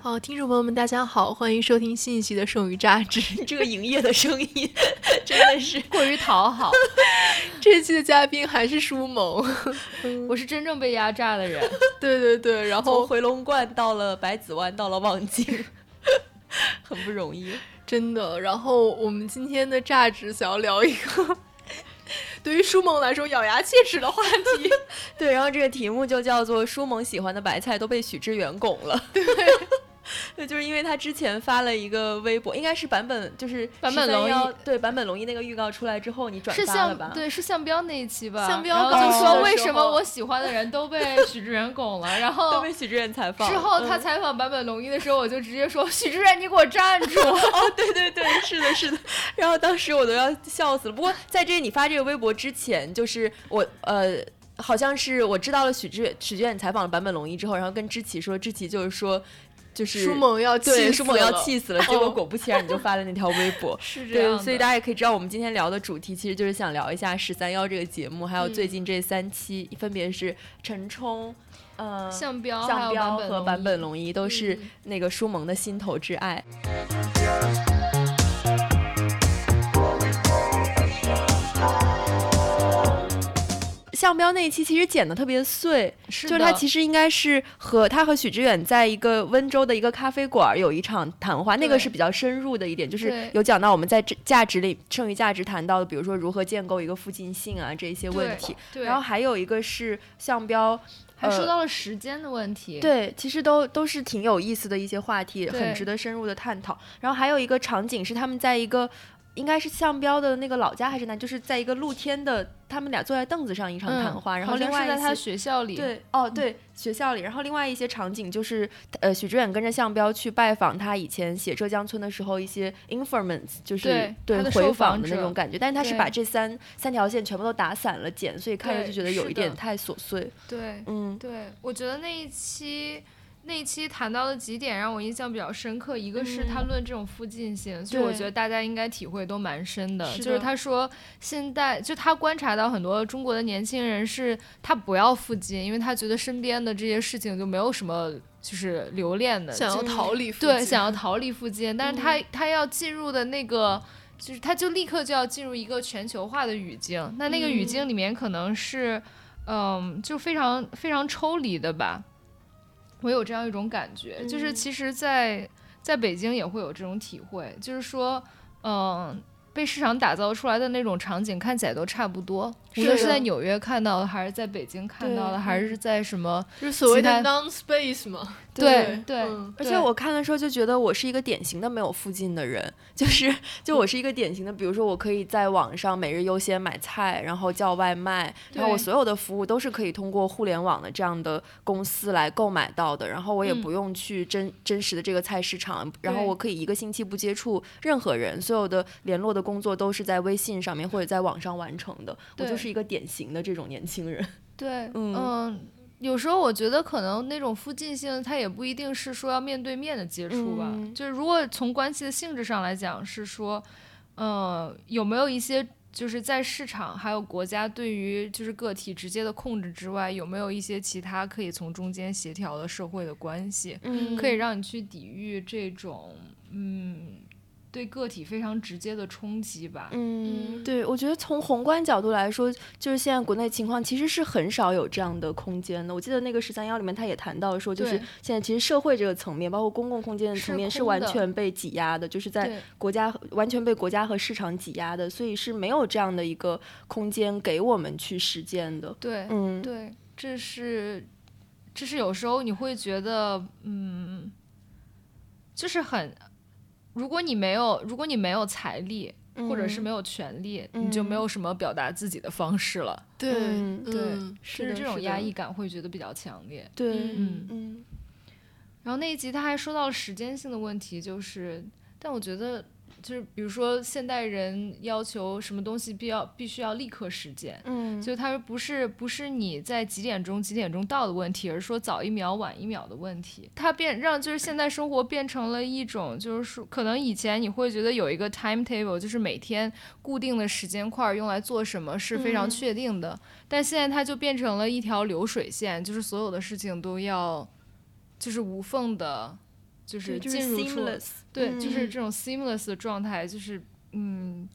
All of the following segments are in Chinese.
好，听众朋友们，大家好，欢迎收听新一期的《剩余榨汁》。这个营业的声音 真的是过于讨好。这期的嘉宾还是舒萌，我是真正被压榨的人。对对对，然后回龙观到了百子湾，到了望京，很不容易，真的。然后我们今天的榨汁想要聊一个对于舒萌来说咬牙切齿的话题。对，然后这个题目就叫做“舒萌喜欢的白菜都被许知远拱了”。对。对，就是因为他之前发了一个微博，应该是版本就是版本龙一，对版本龙一那个预告出来之后，你转发了吧？对，是向标那一期吧？向标就说为什么我喜欢的人都被 许知远拱了，然后都被许知远采访。之后他采访版本龙一的时候，我就直接说许知远，你给我站住！哦，对对对，是的，是的。然后当时我都要笑死了。不过在这你发这个微博之前，就是我呃，好像是我知道了许志远许志远采访了版本龙一之后，然后跟知琪说，知琪就是说。就是舒萌要对舒萌要气死了，结果果不其然你就发了那条微博，是这样。所以大家也可以知道，我们今天聊的主题其实就是想聊一下十三幺这个节目，还有最近这三期，分别是陈冲、呃向彪、向彪和坂本龙一，都是那个舒萌的心头之爱。向标那一期其实剪的特别碎，就是他其实应该是和他和许知远在一个温州的一个咖啡馆有一场谈话，那个是比较深入的一点，就是有讲到我们在价值里剩余价值谈到的，比如说如何建构一个附近性啊这一些问题。然后还有一个是向标还说到了时间的问题，对，其实都都是挺有意思的一些话题，很值得深入的探讨。然后还有一个场景是他们在一个。应该是向标的那个老家还是哪？就是在一个露天的，他们俩坐在凳子上一场谈话，然后另外在他学校里，对，哦，对，学校里。然后另外一些场景就是，呃，许知远跟着向彪去拜访他以前写浙江村的时候一些 informants，就是对回访的那种感觉。但是他是把这三三条线全部都打散了剪，所以看着就觉得有一点太琐碎。对，嗯，对，我觉得那一期。那一期谈到的几点让我印象比较深刻，一个是他论这种附近性，就我觉得大家应该体会都蛮深的。就是他说现在就他观察到很多中国的年轻人是他不要附近，因为他觉得身边的这些事情就没有什么就是留恋的，想要逃离对，想要逃离附近。但是他他要进入的那个就是他就立刻就要进入一个全球化的语境，那那个语境里面可能是嗯就非常非常抽离的吧。我有这样一种感觉，就是其实，在在北京也会有这种体会，就是说，嗯。被市场打造出来的那种场景看起来都差不多，无论是在纽约看到的，还是在北京看到的，还是在什么，就是所谓的 non space 嘛。对对，而且我看的时候就觉得我是一个典型的没有附近的人，就是就我是一个典型的，比如说我可以在网上每日优先买菜，然后叫外卖，然后我所有的服务都是可以通过互联网的这样的公司来购买到的，然后我也不用去真真实的这个菜市场，然后我可以一个星期不接触任何人，所有的联络的。工作都是在微信上面或者在网上完成的，我就是一个典型的这种年轻人。对，嗯，有时候我觉得可能那种附近性，它也不一定是说要面对面的接触吧。就是如果从关系的性质上来讲，是说，嗯，有没有一些就是在市场还有国家对于就是个体直接的控制之外，有没有一些其他可以从中间协调的社会的关系，可以让你去抵御这种，嗯。对个体非常直接的冲击吧。嗯，对，我觉得从宏观角度来说，就是现在国内情况其实是很少有这样的空间的。我记得那个十三幺里面他也谈到说，就是现在其实社会这个层面，包括公共空间的层面是完全被挤压的，就是在国家完全被国家和市场挤压的，所以是没有这样的一个空间给我们去实践的。对，嗯，对，这是这是有时候你会觉得，嗯，就是很。如果你没有，如果你没有财力，或者是没有权利，你就没有什么表达自己的方式了。对对，是这种压抑感会觉得比较强烈。对，嗯嗯。然后那一集他还说到了时间性的问题，就是，但我觉得就是比如说现代人要求什么东西必要必须要立刻实践，嗯，就他说不是不是你在几点钟几点钟到的问题，而是说早一秒晚一秒的问题。它变让就是现在生活变成了一种就是说可能以前你会觉得有一个 timetable，就是每天固定的时间块用来做什么是非常确定的，但现在它就变成了一条流水线，就是所有的事情都要就是无缝的，就是进入出。对，嗯就是这种 seamless 的状态，就是嗯，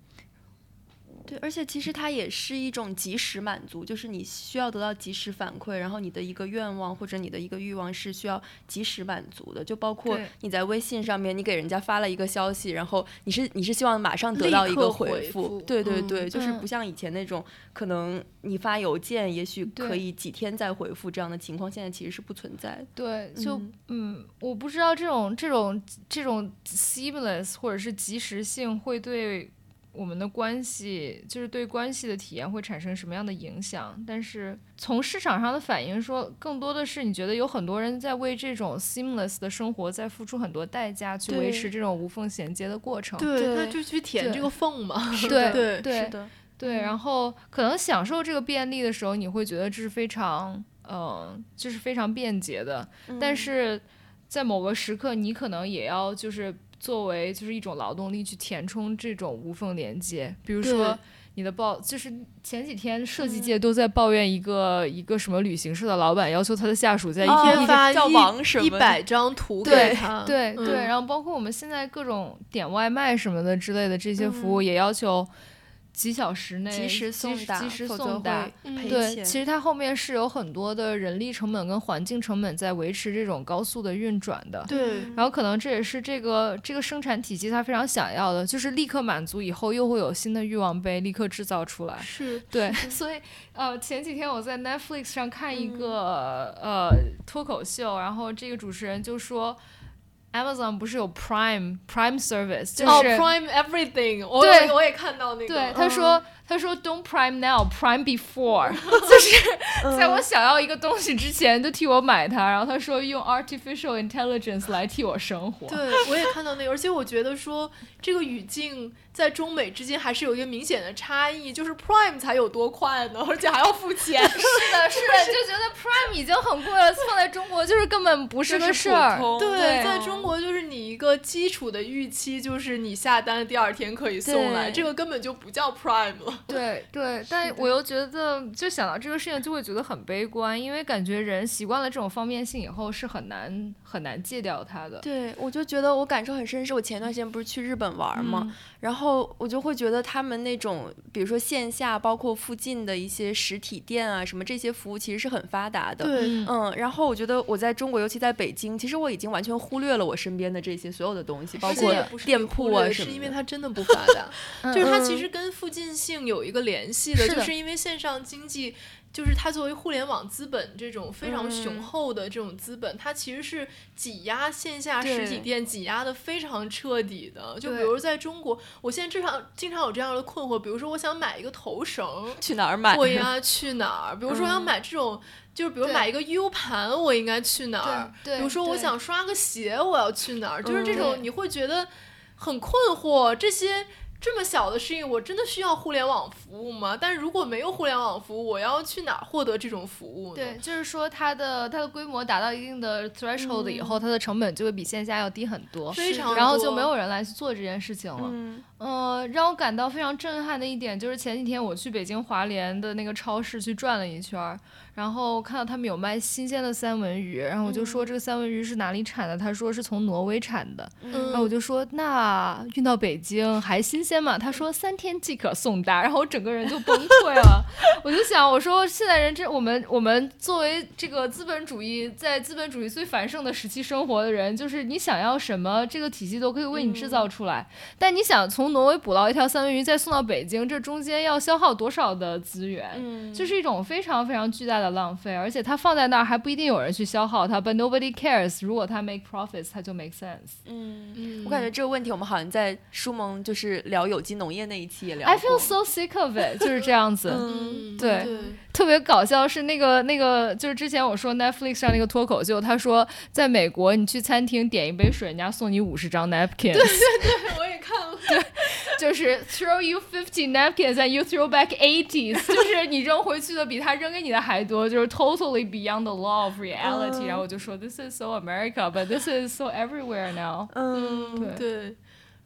对，而且其实它也是一种及时满足，就是你需要得到及时反馈，然后你的一个愿望或者你的一个欲望是需要及时满足的，就包括你在微信上面，你给人家发了一个消息，然后你是你是希望马上得到一个回复，对对对，就是嗯不像以前那种可能你发邮件也许可以几天再回复这样的情况，现在其实是不存在的。对，就嗯。嗯我不知道这种这种这种 seamless 或者是及时性会对我们的关系，就是对关系的体验会产生什么样的影响？但是从市场上的反应说，更多的是你觉得有很多人在为这种 seamless 的生活在付出很多代价，去维持这种无缝衔接的过程。对，就去填对这个缝嘛。对对对是的，对，然后可能享受这个便利的时候，你会觉得这是非常，嗯、就是非常便捷的。但嗯是在某个时刻，你可能也要就是作为就是一种劳动力去填充这种无缝连接，比如说。你的报就是前几天设计嗯。界都在抱怨一个、一个什么旅行社的老板要求他的下属在一哦天天发叫一一百张图对给他，对对，嗯。然后包括我们现在各种点外卖什么的之类的这些服务，也要求几小时内及时送达，及时送达对，其实它后面是有很多的人力成本跟环境成本在维持这种高速的运转的。对然后可能这也是这个这个生产体系它非常想要的，就是立刻满足以后又会有新的欲望被立刻制造出来。是对，所以呃，前几天我在 Netflix 上看一个、呃脱口秀，然后这个主持人就说，Amazon 不是有 Prime Prime Service，就是、哦，Prime Everything，我对我也看到那个，对他嗯说、他说 Don't Prime now, Prime before，就是嗯在我想要一个东西之前就替我买它，然后他说用 Artificial Intelligence 来替我生活。对，我也看到那个，而且我觉得说这个语境在中美之间还是有一个明显的差异，就是 Prime 才有多快呢，而且还要付钱，是的，是的，就觉得 Prime 已经很贵了，放在中国就是根本不是个事儿。对，对在中国就是你一个基础的预期，就是你下单的第二天可以送来，这个根本就不叫 Prime 了。对对，但我又觉得，就想到这个事情，就会觉得很悲观，因为感觉人习惯了这种方便性以后，是很难很难戒掉它的。对，我就觉得我感受很深，是我前段时间不是去日本玩嘛，嗯然后我就会觉得他们那种，比如说线下，包括附近的一些实体店啊，什么这些服务其实是很发达的。对，嗯嗯，然后我觉得我在中国，尤其在北京，其实我已经完全忽略了我身边的这些所有的东西，包括店铺啊什么的。是因为它真的不发达。嗯就是它嗯其实跟附近性有一个联系的，是的就是因为线上经济，就是它作为互联网资本这种非常雄嗯厚的这种资本，它其实是挤压线下实体店，挤压的非常彻底的。就比如在中国，我现在经常经常有这样的困惑，比如说我想买一个头绳，去哪儿买？我应该去哪儿？比如说要嗯买这种。就是比如买一个 U 盘，我应该去哪儿？对比如说我想刷个鞋，我要去哪儿？就是这种你会觉得很困惑，这些这么小的事情，我真的需要互联网服务吗？但是如果没有互联网服务，我要去哪儿获得这种服务呢？对，就是说它的它的规模达到一定的 threshold 以后，它的成本就会比线下要低很多，非常多，然后就没有人来去做这件事情了。嗯，呃，让我感到非常震撼的一点就是前几天我去北京华联的那个超市去转了一圈儿，然后看到他们有卖新鲜的三文鱼，然后我就说这个三文鱼是哪里产的？他说是从挪威产的，嗯，然后我就说那运到北京还新鲜吗？他说三天即可送达，然后我整个人就崩溃了。我就想，我说现在人这我们我们作为这个资本主义在资本主义最繁盛的时期生活的人，就是你想要什么，这个体系都可以为你制造出来。但你想从挪威捕捞一条三文鱼再送到北京，这中间要消耗多少的资源？嗯就是一种非常非常巨大的浪费，而且它放在那儿还不一定有人去消耗它，but nobody cares。如果它 make profits，它就 make sense。嗯，嗯我感觉这个问题我们好像在舒蒙就是聊有机农业那一期也聊 I。feel so sick of it，就是这样子。对对，特别搞笑是那个那个，就是之前我说 Netflix 上那个脱口秀，他说在美国你去餐厅点一杯水，人家送你五十张 napkins。对我也看了，就是 throw you fifty napkins and you throw back eighty，就是你扔回去的比他扔给你的还多，就是 totally beyond the law of reality。然后我就说 this is so America，but this is so everywhere now。嗯，对。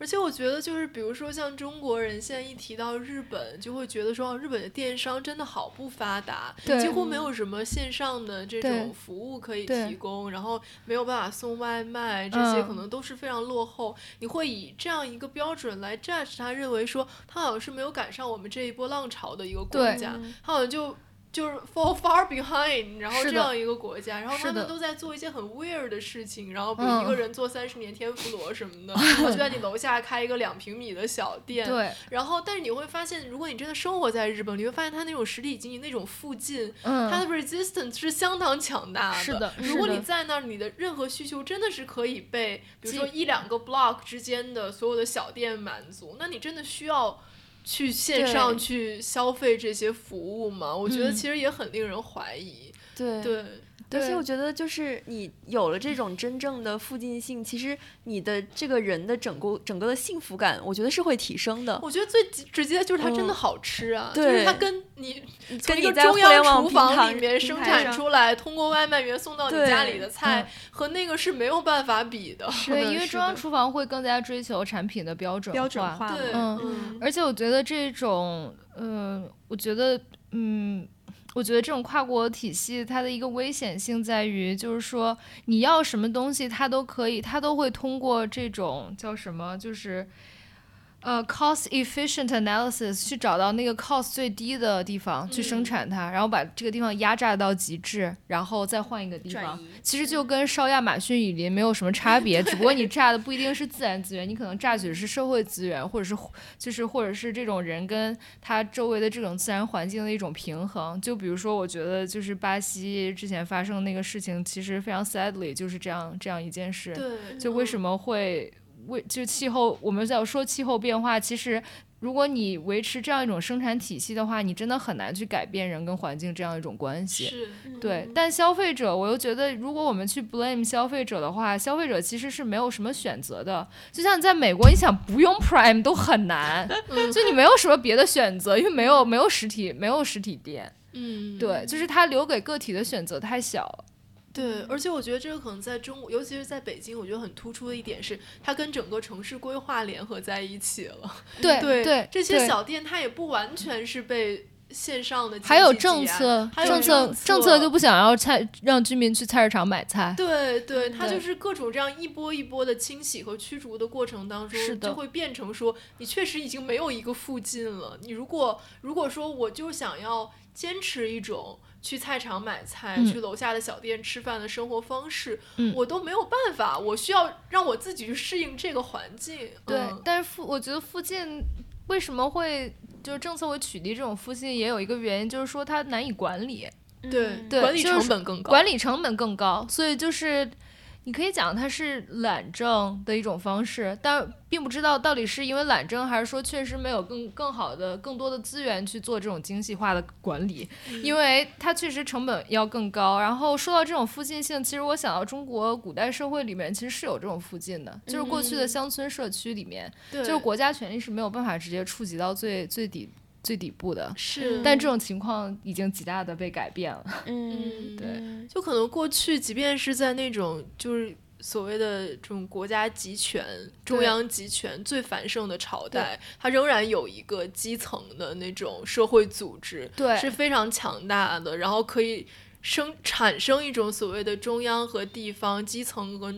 而且我觉得，就是比如说像中国人，现在一提到日本，就会觉得说，日本的电商真的好不发达，几乎没有什么线上的这种服务可以提供，然后没有办法送外卖，这些可能都是非常落后。你会以这样一个标准来 judge 他，认为说他好像是没有赶上我们这一波浪潮的一个国家，他好像就。就是 fall far behind，然后这样一个国家，然后他们都在做一些很 weird 的事情，然后比如一个人做三十年天妇罗什么的，就在你楼下开一个两平米的小店，对，然后但是你会发现，如果你真的生活在日本，你会发现它那种实体经济那种附近，它的 resistance 是相当强大的。是的，如果你在那儿，你的任何需求真的是可以被，比如说一两个 block 之间的所有的小店满足，那你真的需要。去线上去消费这些服务嘛？我觉得其实也很令人怀疑。对对。而且我觉得，就是你有了这种真正的附近性，其实你的这个人的整个整个的幸福感，我觉得是会提升的。我觉得最直接的就是它真的好吃啊，就是它跟你跟一个中央厨房里面生产出来，通过外卖员送到你家里的菜，和那个是没有办法比的。对，因为中央厨房会更加追求产品的标准标准化。对，嗯，而且我觉得这种，嗯，我觉得，嗯。我觉得这种跨国体系，它的一个危险性在于，就是说你要什么东西，它都可以，它都会通过这种叫什么，就是。呃，cost efficient analysis 去找到那个 cost 最低的地方去生产它，然后把这个地方压榨到极致，然后再换一个地方。其实就跟烧亚马逊雨林没有什么差 别，只不过你榨的不一定是自然资源，你可能榨取的是社会资源，或者是就是或者是这种人跟他周围的这种自然环境的一种平衡。就比如说，我觉得就是巴西之前发生那个事情，其实非常 sadly 就是这样这样一件事。对，就为什么会？为就气候，我们在说气候变化。其实，如果你维持这样一种生产体系的话，你真的很难去改变人跟环境这样一种关系。是，对。但消费者，我又觉得，如果我们去 blame 消费者的话，消费者其实是没有什么选择的。就像在美国，你想不用 Prime 都很难，就你没有什么别的选择，因为没有没有实体没有实体店。嗯，对，就是它留给个体的选择太小了。对，而且我觉得这个可能在中国，尤其是在北京，我觉得很突出的一点是，它跟整个城市规划联合在一起了。对对，这些小店它也不完全是被线上的，还有政策，政策政策就不想要菜，让居民去菜市场买菜。对对，它就是各种这样一波一波的清洗和驱逐的过程当中，就会变成说，你确实已经没有一个附近了。你如果如果说我就想要坚持一种。去菜场买菜，去楼下的小店吃饭的生活方式，我都没有办法。我需要让我自己去适应这个环境。对，但是附我觉得附近为什么会就是政策会取缔这种附近，也有一个原因，就是说它难以管理。对对，管理成本更高。管理成本更高，所以就是。你可以讲它是懒政的一种方式，但并不知道到底是因为懒政，还是说确实没有更更好的、更多的资源去做这种精细化的管理，因为它确实成本要更高。然后说到这种附近性，其实我想到中国古代社会里面其实是有这种附近的，就是过去的乡村社区里面，就是国家权力是没有办法直接触及到最最底。最底部的。是，但这种情况已经极大的被改变了。嗯，对，就可能过去，即便是在那种就是所谓的这种国家集权、中央集权最繁盛的朝代，它仍然有一个基层的那种社会组织，对，是非常强大的，然后可以生产生一种所谓的中央和地方、基层和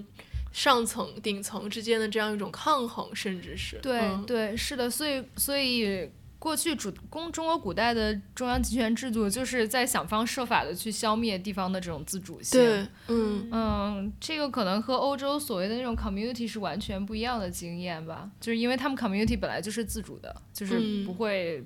上层、顶层之间的这样一种抗衡，甚至是。对对，是的，所以所以。过去主公中国古代的中央集权制度，就是在想方设法的去消灭地方的这种自主性。对，嗯嗯，这个可能和欧洲所谓的那种 community 是完全不一样的经验吧，就是因为他们 community 本来就是自主的，就是不会。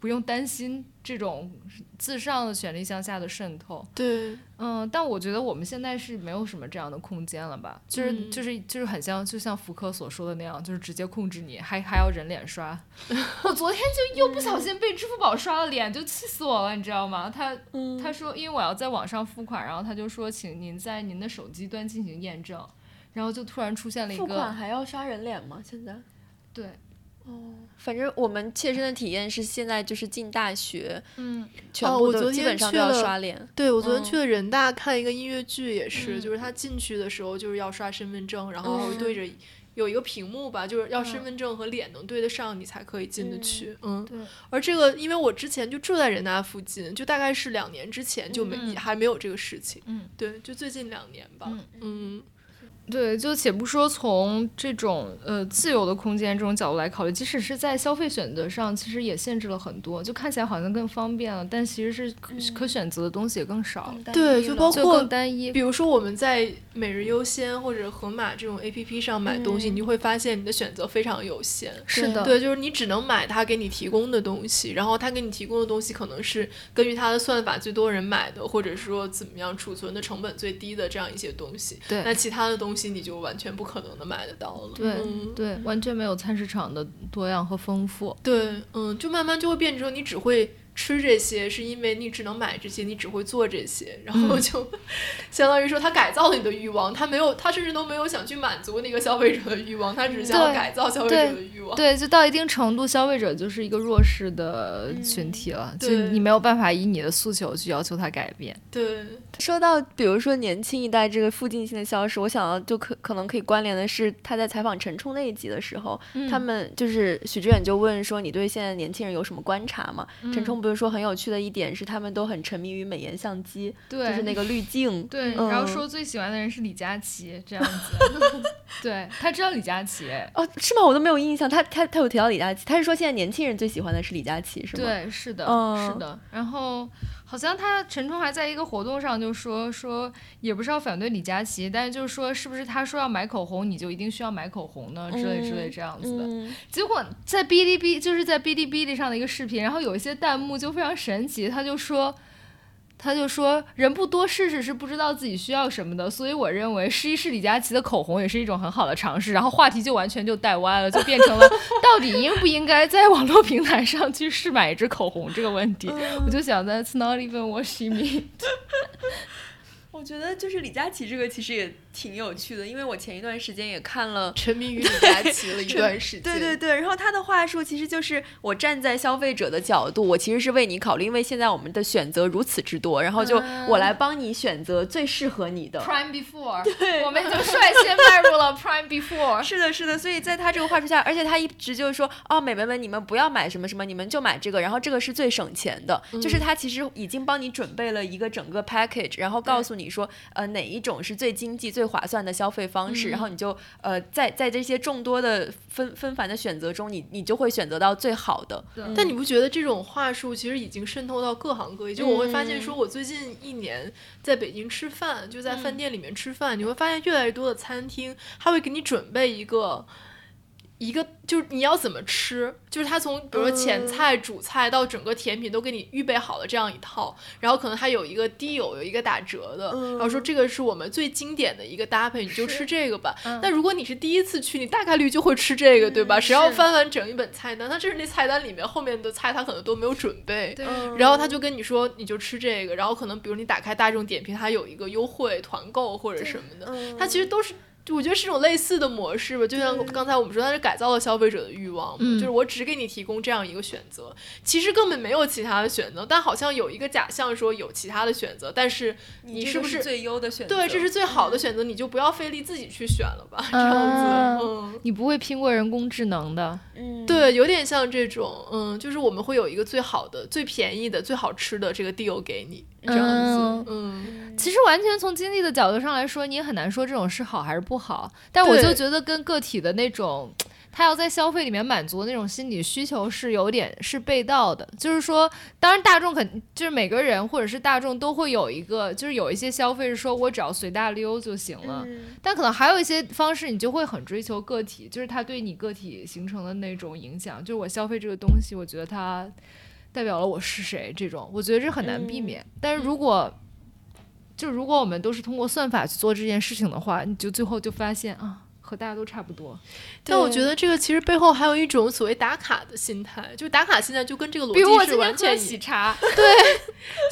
不用担心这种自上的权力向下的渗透。对，嗯，但我觉得我们现在是没有什么这样的空间了吧？就是就是就是很像，就像福柯所说的那样，就是直接控制你，还还要人脸刷。我昨天就又不小心被支付宝刷了脸，就气死我了，你知道吗？他他说，因为我要在网上付款，然后他就说，请您在您的手机端进行验证，然后就突然出现了一个。付款还要刷人脸吗？现在？对。哦，反正我们切身的体验是，现在就是进大学，嗯，全部都基本上都要刷脸。对，我昨天去了人大看一个音乐剧，也是，就是他进去的时候就是要刷身份证，然后对着。有一个屏幕吧，就是要身份证和脸能对得上，你才可以进得去。嗯，对。而这个，因为我之前就住在人大附近，就大概是两年之前就没还没有这个事情。嗯，对，就最近两年吧。嗯。对，就且不说从这种呃自由的空间这种角度来考虑，即使是在消费选择上，其实也限制了很多。就看起来好像更方便了，但其实是可选择的东西也更少。对，就包括更单一。比如说我们在每日优先或者盒马这种 A P P 上买东西，你就会发现你的选择非常有限。是的，对，就是你只能买他给你提供的东西，然后他给你提供的东西可能是根据他的算法最多人买的，或者说怎么样储存的成本最低的这样一些东西。对，那其他的东西你就完全。不可能的买得到了，对对，完全没有菜市场的多样和丰富。对，嗯，就慢慢就会变成你只会。吃这些是因为你只能买这些，你只会做这些，然后就相当于说他改造了你的欲望，他没有，他甚至都没有想去满足那个消费者的欲望，他只是想要改造消费者的欲望。对，就到一定程度，消费者就是一个弱势的群体了，就你没有办法以你的诉求去要求他改变。对，说到比如说年轻一代这个附近性的消失，我想到就可可能可以关联的是他在采访陈冲那一集的时候，他们就是许知远就问说你对现在年轻人有什么观察吗？陈冲。不是说很有趣的一点是，他们都很沉迷于美颜相机，就是那个滤镜，对。然后说最喜欢的人是李佳琦这样子，对他知道李佳琦，哦，是吗？我都没有印象。他他他有提到李佳琦，他是说现在年轻人最喜欢的是李佳琦，是吗？对，是的，是的。然后。好像他陈冲还在一个活动上就说说，也不是要反对李佳琦，但是就是说，是不是他说要买口红，你就一定需要买口红呢？之类之类这样子的。结果在哔哩哔，就是在哔哩哔哩上的一个视频，然后有一些弹幕就非常神奇，他就说。他就说：“人不多试试是不知道自己需要什么的，所以我认为试一试李佳琦的口红也是一种很好的尝试。”然后话题就完全就带歪了，就变成了 到底应不应该在网络平台上去试买一支口红这个问题。我就想，That's not even what she meant。我觉得就是李佳琦这个其实也。挺有趣的，因为我前一段时间也看了沉迷于李佳琦了一段时间。对对对，然后他的话术其实就是我站在消费者的角度，我其实是为你考虑，因为现在我们的选择如此之多，然后就我来帮你选择最适合你的。Prime before，对，我们就率先迈入了 Prime before。是的，是的，所以在他这个话术下，而且他一直就是说，哦，美眉们，你们不要买什么什么，你们就买这个，然后这个是最省钱的，就是他其实已经帮你准备了一个整个 package，然后告诉你说，呃，哪一种是最经济、最划算的消费。方式，然后你就呃，在在这些众多的纷纷繁的选择中，你你就会选择到最好的。但你不觉得这种话术其实已经渗透到各行各业？就我会发现，说我最近一年在北京吃饭，就在饭店里面吃饭，你会发现越来越多的餐厅，他会给你准备一个。一个就是你要怎么吃，就是他从比如说前菜、主菜到整个甜品都给你预备好了这样一套，然后可能还有一个 deal，有一个打折的，然后说这个是我们最经典的一个搭配，你就吃这个吧。那如果你是第一次去，你大概率就会吃这个，对吧？谁要翻完整一本菜单，那这是那菜单里面后面的菜他可能都没有准备，然后他就跟你说你就吃这个，然后可能比如你打开大众点评，它有一个优惠团购或者什么的，它其实都是。就我觉得是种类似的模式吧，就像刚才我们说，它是改造了消费者的欲望，就是我只给你提供这样一个选择，其实根本没有其他的选择，但好像有一个假象说有其他的选择，但是你是不是最优的选择？对，这是最好的选择，你就不要费力自己去选了吧，这样子，嗯，你不会拼过人工智能的，嗯，对，有点像这种，嗯，就是我们会有一个最好的、最便宜的、最好吃的这个 deal 给你。这样子，嗯，其实完全从经济的角度上来说，你也很难说这种是好还是不好。但我就觉得跟个体的那种，他要在消费里面满足那种心理需求是有点是被盗的。就是说，当然大众肯就是每个人或者是大众都会有一个，就是有一些消费是说我只要随大溜就行了。但可能还有一些方式，你就会很追求个体，就是他对你个体形成的那种影响。就是我消费这个东西，我觉得它。代表了我是谁？这种我觉得这很难避免。但是如果就如果我们都是通过算法去做这件事情的话，你就最后就发现啊，和大家都差不多。但我觉得这个其实背后还有一种所谓打卡的心态，就打卡心态就跟这个逻辑是完全喜茶，对，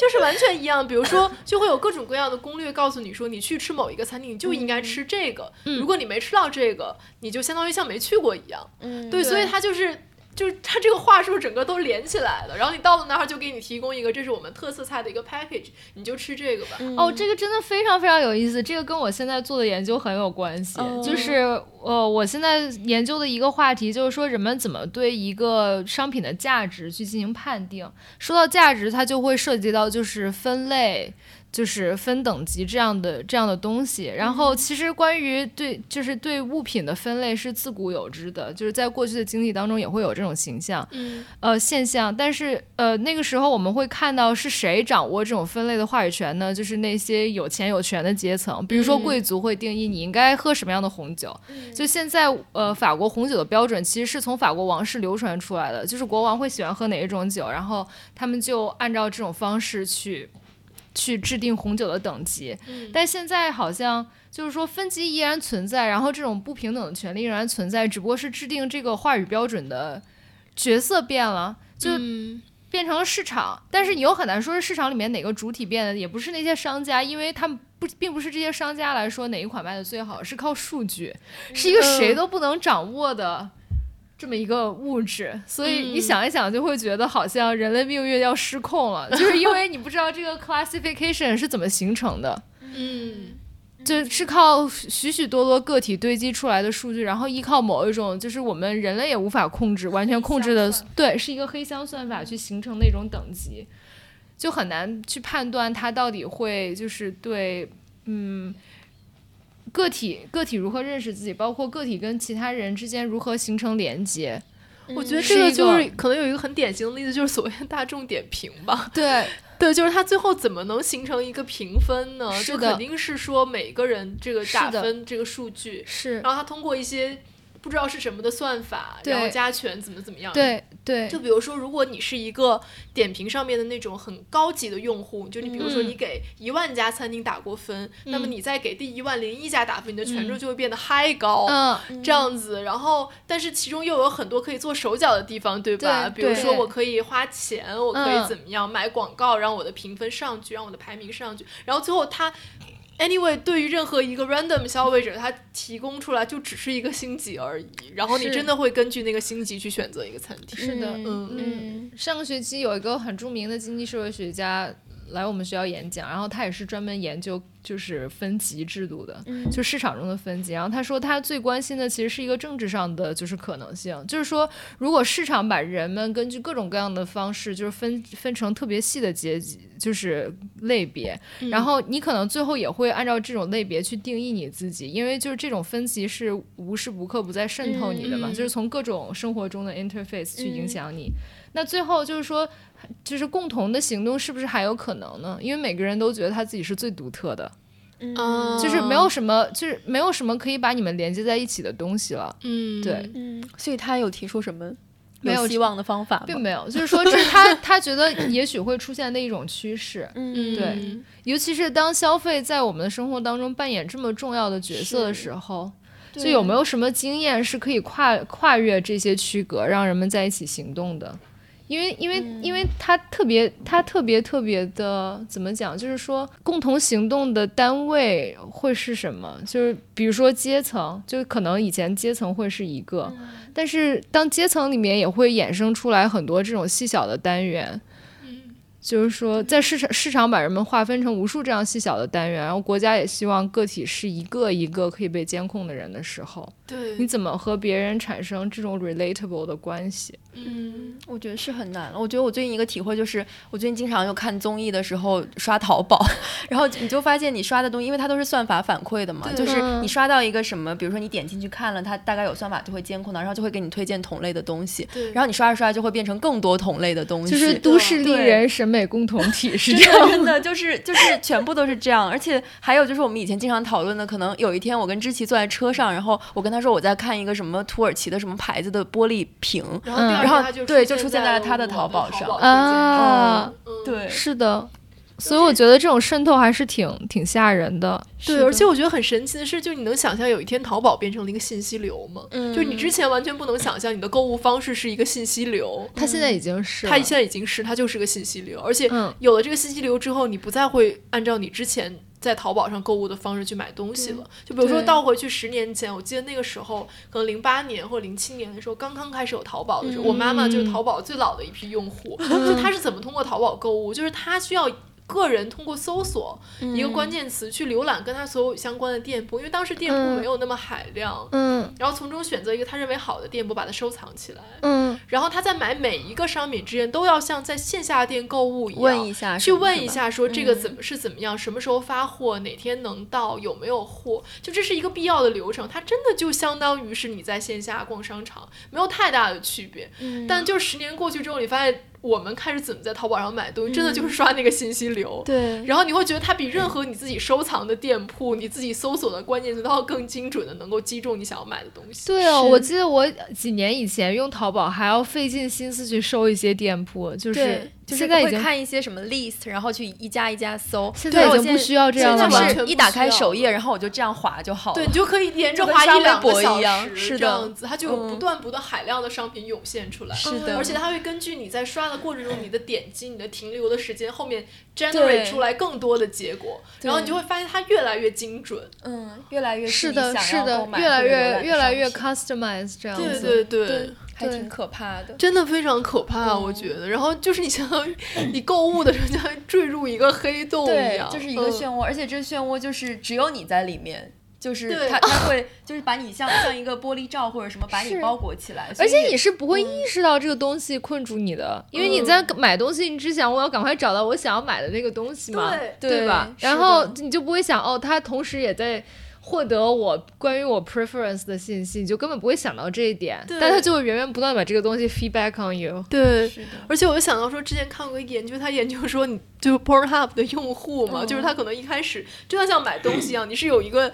就是完全一样。比如说，就会有各种各样的攻略告诉你说，你去吃某一个餐厅，你就应该吃这个。如果你没吃到这个，你就相当于像没去过一样。嗯，对，所以它就是。就是它这个话术整个都连起来了，然后你到了那儿就给你提供一个，这是我们特色菜的一个 package，你就吃这个吧。哦，这个真的非常非常有意思，这个跟我现在做的研究很有关系。就是呃，我现在研究的一个话题就是说，人们怎么对一个商品的价值去进行判定。说到价值，它就会涉及到就是分类。就是分等级这样的这样的东西，然后其实关于对就是对物品的分类是自古有之的，就是在过去的经济当中也会有这种形象，呃现象。但是呃那个时候我们会看到是谁掌握这种分类的话语权呢？就是那些有钱有权的阶层，比如说贵族会定义你应该喝什么样的红酒。就现在呃法国红酒的标准其实是从法国王室流传出来的，就是国王会喜欢喝哪一种酒，然后他们就按照这种方式去。去制定红酒的等级，但现在好像就是说分级依然存在，然后这种不平等的权利仍然存在，只不过是制定这个话语标准的角色变了，就变成了市场。但是你又很难说是市场里面哪个主体变的，也不是那些商家，因为他们不并不是这些商家来说哪一款卖的最好，是靠数据，是一个谁都不能掌握的。这么一个物质，所以你想一想，就会觉得好像人类命运要失控了，就是因为你不知道这个 classification 是怎么形成的，嗯，就是靠许许多多个体堆积出来的数据，然后依靠某一种就是我们人类也无法控制、完全控制的，对，是一个黑箱算法去形成的一种等级，就很难去判断它到底会就是对，嗯。个体个体如何认识自己，包括个体跟其他人之间如何形成连接，我觉得这个就是可能有一个很典型的例子，就是所谓的大众点评吧。对 对，就是它最后怎么能形成一个评分呢？就肯定是说每个人这个打分这个数据是，然后他通过一些。不知道是什么的算法，然后加权怎么怎么样？对对。就比如说，如果你是一个点评上面的那种很高级的用户，就你比如说你给一万家餐厅打过分，那么你再给第一万零一家打分，你的权重就会变得嗨高，这样子。然后，但是其中又有很多可以做手脚的地方，对吧？比如说，我可以花钱，我可以怎么样买广告，让我的评分上去，让我的排名上去。然后最后他。Anyway，对于任何一个 random 消费者，他提供出来就只是一个星级而已。然后你真的会根据那个星级去选择一个餐厅。是的，嗯嗯。上个学期有一个很著名的经济社会学家来我们学校演讲，然后他也是专门研究。就是分级制度的，就市场中的分级。然后他说，他最关心的其实是一个政治上的就是可能性，就是说，如果市场把人们根据各种各样的方式，就是分分成特别细的阶级，就是类别，然后你可能最后也会按照这种类别去定义你自己，因为就是这种分级是无时无刻不在渗透你的嘛，就是从各种生活中的 interface 去影响你。那最后就是说，就是共同的行动是不是还有可能呢？因为每个人都觉得他自己是最独特的。嗯，就是没有什么，就是没有什么可以把你们连接在一起的东西了。嗯，对，嗯，所以他有提出什么没有希望的方法并没有，就是说，这是他他觉得也许会出现的一种趋势。嗯，对，尤其是当消费在我们的生活当中扮演这么重要的角色的时候，就有没有什么经验是可以跨跨越这些区隔，让人们在一起行动的？因为，因为，因为他特别，他特别特别的，怎么讲？就是说，共同行动的单位会是什么？就是比如说阶层，就可能以前阶层会是一个，但是当阶层里面也会衍生出来很多这种细小的单元。就是说，在市场市场把人们划分成无数这样细小的单元，然后国家也希望个体是一个一个可以被监控的人的时候，对，你怎么和别人产生这种 relatable 的关系？嗯，我觉得是很难。了。我觉得我最近一个体会就是，我最近经常就看综艺的时候刷淘宝，然后你就发现你刷的东西，因为它都是算法反馈的嘛，就是你刷到一个什么，比如说你点进去看了，它大概有算法就会监控到，然后就会给你推荐同类的东西，对，然后你刷着刷着就会变成更多同类的东西，就是都市丽人审。美共同体是这样，真的就是就是全部都是这样，而且还有就是我们以前经常讨论的，可能有一天我跟知琪坐在车上，然后我跟他说我在看一个什么土耳其的什么牌子的玻璃瓶，然后然后对就出现在了他的淘宝上啊，对，是的。所以我觉得这种渗透还是挺挺吓人的。对，而且我觉得很神奇的是，就你能想象有一天淘宝变成了一个信息流吗？嗯，就你之前完全不能想象你的购物方式是一个信息流，它现在已经是，它现在已经是，它就是个信息流，而且有了这个信息流之后，你不再会按照你之前。在淘宝上购物的方式去买东西了，就比如说倒回去十年前，我记得那个时候可能零八年或者零七年的时候，刚刚开始有淘宝的时候，我妈妈就是淘宝最老的一批用户，就她是怎么通过淘宝购物，就是她需要。个人通过搜索一个关键词去浏览跟他所有相关的店铺，因为当时店铺没有那么海量，嗯，然后从中选择一个他认为好的店铺，把它收藏起来，嗯，然后他在买每一个商品之前都要像在线下店购物一样，问一下，去问一下说这个怎么是怎么样，什么时候发货，哪天能到，有没有货，就这是一个必要的流程，它真的就相当于是你在线下逛商场，没有太大的区别，嗯，但就十年过去之后，你发现。我们开始怎么在淘宝上买东西，真的就是刷那个信息流。对，然后你会觉得它比任何你自己收藏的店铺、你自己搜索的关键词都要更精准的，能够击中你想要买的东西。对啊，我记得我几年以前用淘宝还要费尽心思去搜一些店铺，就是。现在会看一些什么 list，然后去一家一家搜。现在已经不需要这样了，是一打开首页，然后我就这样划就好了。对，你就可以连着划一两个小时，是这样子，它就有不断不断海量的商品涌现出来。是的，而且它会根据你在刷的过程中，你的点击、你的停留的时间，后面 generate 出来更多的结果，然后你就会发现它越来越精准。嗯，越来越是的，是的，越来越越来越 customize 这样子。对对对。还挺可怕的，真的非常可怕，我觉得。然后就是你相当于你购物的时候，就像坠入一个黑洞一样，就是一个漩涡，而且这漩涡就是只有你在里面，就是它它会就是把你像像一个玻璃罩或者什么把你包裹起来，而且你是不会意识到这个东西困住你的，因为你在买东西，你只想我要赶快找到我想要买的那个东西嘛，对吧？然后你就不会想哦，它同时也在。获得我关于我 preference 的信息，你就根本不会想到这一点，但他就会源源不断把这个东西 feedback on you。对，而且我就想到说，之前看过一个研究，他研究说，你就是 Pornhub 的用户嘛，就是他可能一开始真的像买东西一样，你是有一个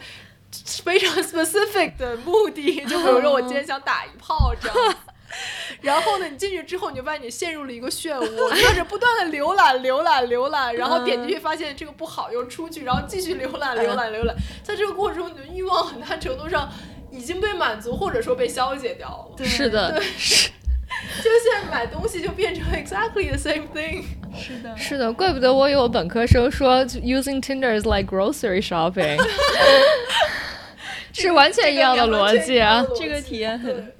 非常 specific 的目的，就比如说我今天想打一炮这样。然后呢，你进去之后，你就发现你陷入了一个漩涡，开 始不断的浏览、浏览、浏览，然后点进去发现这个不好，又出去，然后继续浏览、浏览、浏览。在这个过程中，你的欲望很大程度上已经被满足，或者说被消解掉了。是的，对，是。就现在买东西就变成 exactly the same thing。是的，是的，怪不得我有本科生说 using Tinder is like grocery shopping，是完全一样的逻辑啊，这个体验很。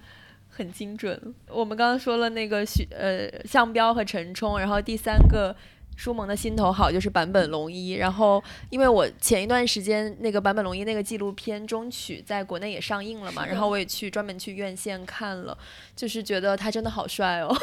很精准。我们刚刚说了那个许呃向彪和陈冲，然后第三个舒萌的心头好就是坂本龙一。然后因为我前一段时间那个坂本龙一那个纪录片中曲在国内也上映了嘛，然后我也去专门去院线看了，就是觉得他真的好帅哦。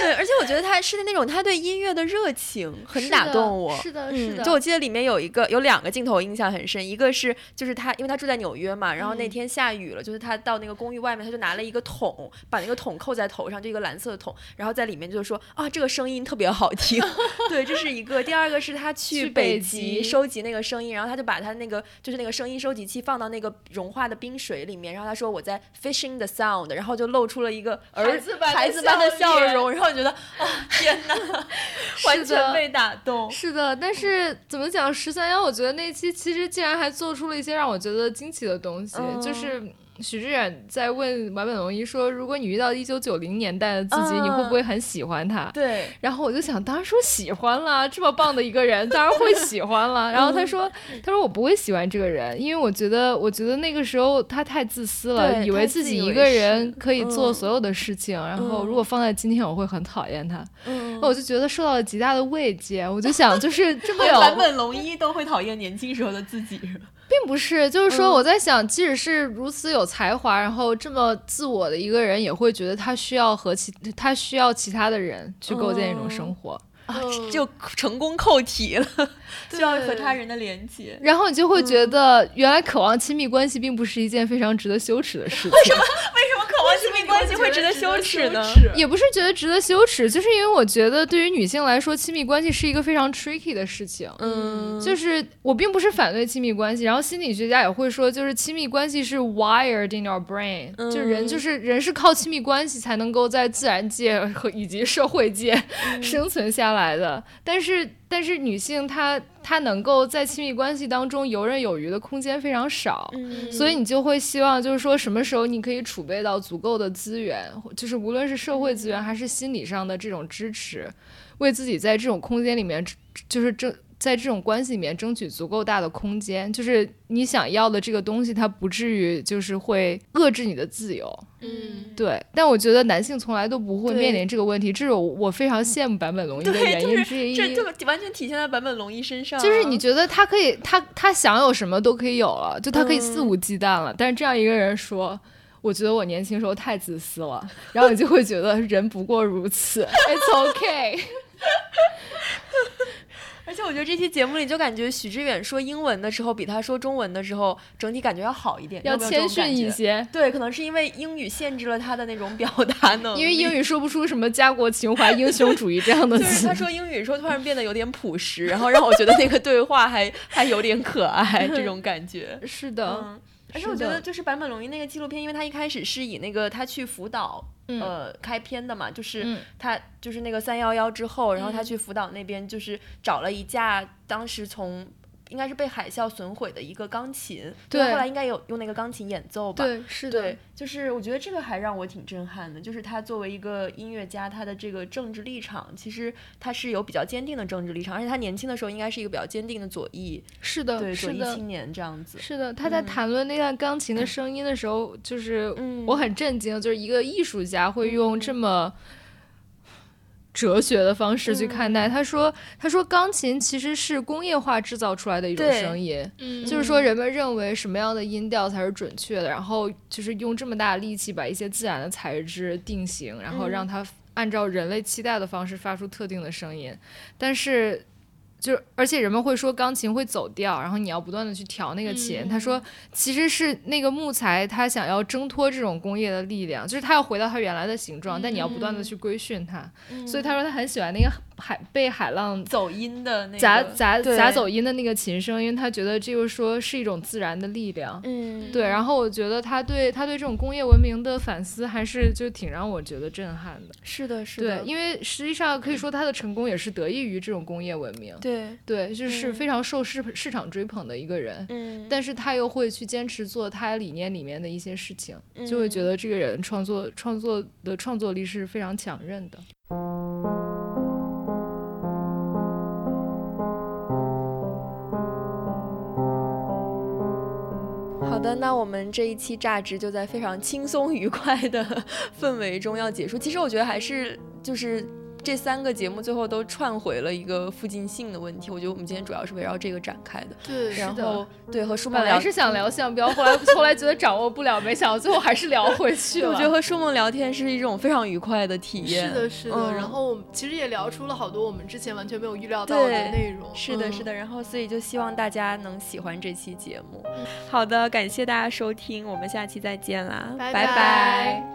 对，而且我觉得他是那种他对音乐的热情很打动我。是的，是的。就我记得里面有一个有两个镜头印象很深，一个是就是他因为他住在纽约嘛，然后那天下雨了，就是他到那个公寓外面，他就拿了一个桶，把那个桶扣在头上，就一个蓝色的桶，然后在里面就是说啊这个声音特别好听。对，这是一个。第二个是他去北极收集那个声音，然后他就把他那个就是那个声音收集器放到那个融化的冰水里面，然后他说我在 fishing the sound，然后就露出了一个儿子孩子般的笑容，然后。觉得啊，天哪，完全被打动。是的，但是怎么讲十三幺？我觉得那期其实竟然还做出了一些让我觉得惊奇的东西，就是。许志远在问坂本龙一说：“如果你遇到一九九零年代的自己，你会不会很喜欢他？”对。然后我就想，当然说喜欢了，这么棒的一个人，当然会喜欢了。然后他说：“他说我不会喜欢这个人，因为我觉得，我觉得那个时候他太自私了，以为自己一个人可以做所有的事情。然后如果放在今天，我会很讨厌他。那我就觉得受到了极大的慰藉。我就想，就是这么有 坂本龙一都会讨厌年轻时候的自己。”并不是，就是说我在想，即使是如此有才华，然后这么自我的一个人，也会觉得他需要和其他需要其他的人去构建一种生活啊，就成功扣题了，需要和他人的连接。然后你就会觉得，原来渴望亲密关系并不是一件非常值得羞耻的事情。为什么？会值得羞耻呢？也不是觉得值得羞耻，就是因为我觉得对于女性来说，亲密关系是一个非常 tricky 的事情。嗯，就是我并不是反对亲密关系，然后心理学家也会说，就是亲密关系是 wired in your brain，就人就是人是靠亲密关系才能够在自然界和以及社会界生存下来的。但是但是女性她她能够在亲密关系当中游刃有余的空间非常少，所以你就会希望就是说什么时候你可以储备到足够的资源，就是无论是社会资源还是心理上的这种支持，为自己在这种空间里面就是争。在这种关系里面争取足够大的空间，就是你想要的这个东西，它不至于就是会遏制你的自由。嗯，对。但我觉得男性从来都不会面临这个问题，这是我非常羡慕坂本龙一的原因之一。这就完全体现在坂本龙一身上。就是你觉得他可以，他他想有什么都可以有了，就他可以肆无忌惮了。但是这样一个人说，我觉得我年轻时候太自私了，然后你就会觉得人不过如此。It's okay。而且我觉得这期节目里，就感觉许知远说英文的时候，比他说中文的时候，整体感觉要好一点，要谦逊一些。对，可能是因为英语限制了他的那种表达能力。因为英语说不出什么家国情怀、英雄主义这样的词。就是他说英语，说突然变得有点朴实，然后让我觉得那个对话还还有点可爱，这种感觉。是的。而且我觉得，就是坂本龙一那个纪录片，因为他一开始是以那个他去福岛呃开篇的嘛，就是他就是那个三幺幺之后，然后他去福岛那边，就是找了一架当时从。应该是被海啸损毁的一个钢琴，对，后来应该有用那个钢琴演奏吧？对，是的，对，就是我觉得这个还让我挺震撼的，就是他作为一个音乐家，他的这个政治立场，其实他是有比较坚定的政治立场，而且他年轻的时候应该是一个比较坚定的左翼，是的，对，左翼青年这样子。是的，他在谈论那段钢琴的声音的时候，就是我很震惊，就是一个艺术家会用这么。哲学的方式去看待，他说：“他说钢琴其实是工业化制造出来的一种声音，就是说人们认为什么样的音调才是准确的，然后就是用这么大的力气把一些自然的材质定型，然后让它按照人类期待的方式发出特定的声音，但是。”就而且人们会说钢琴会走调，然后你要不断的去调那个琴。他说，其实是那个木材，它想要挣脱这种工业的力量，就是它要回到它原来的形状，但你要不断的去规训它。所以他说他很喜欢那个。海被海浪走音的那砸砸砸走音的那个琴声，因为他觉得这个说是一种自然的力量。嗯，对。然后我觉得他对他对这种工业文明的反思，还是就挺让我觉得震撼的。是的，是的。对，因为实际上可以说他的成功也是得益于这种工业文明。对对，就是非常受市市场追捧的一个人。嗯。但是他又会去坚持做他理念里面的一些事情，就会觉得这个人创作创作的创作力是非常强韧的。好的，那我们这一期榨汁就在非常轻松愉快的 氛围中要结束。其实我觉得还是就是。这三个节目最后都串回了一个附近性的问题，我觉得我们今天主要是围绕这个展开的。对，然后对和舒梦聊是想聊项标，后来 后来觉得掌握不了，没想到最后还是聊回去了。我觉得和舒梦聊天是一种非常愉快的体验。是的，是的。然后我们其实也聊出了好多我们之前完全没有预料到的内容。是的，是的。然后所以就希望大家能喜欢这期节目。好的，感谢大家收听，我们下期再见啦，拜拜。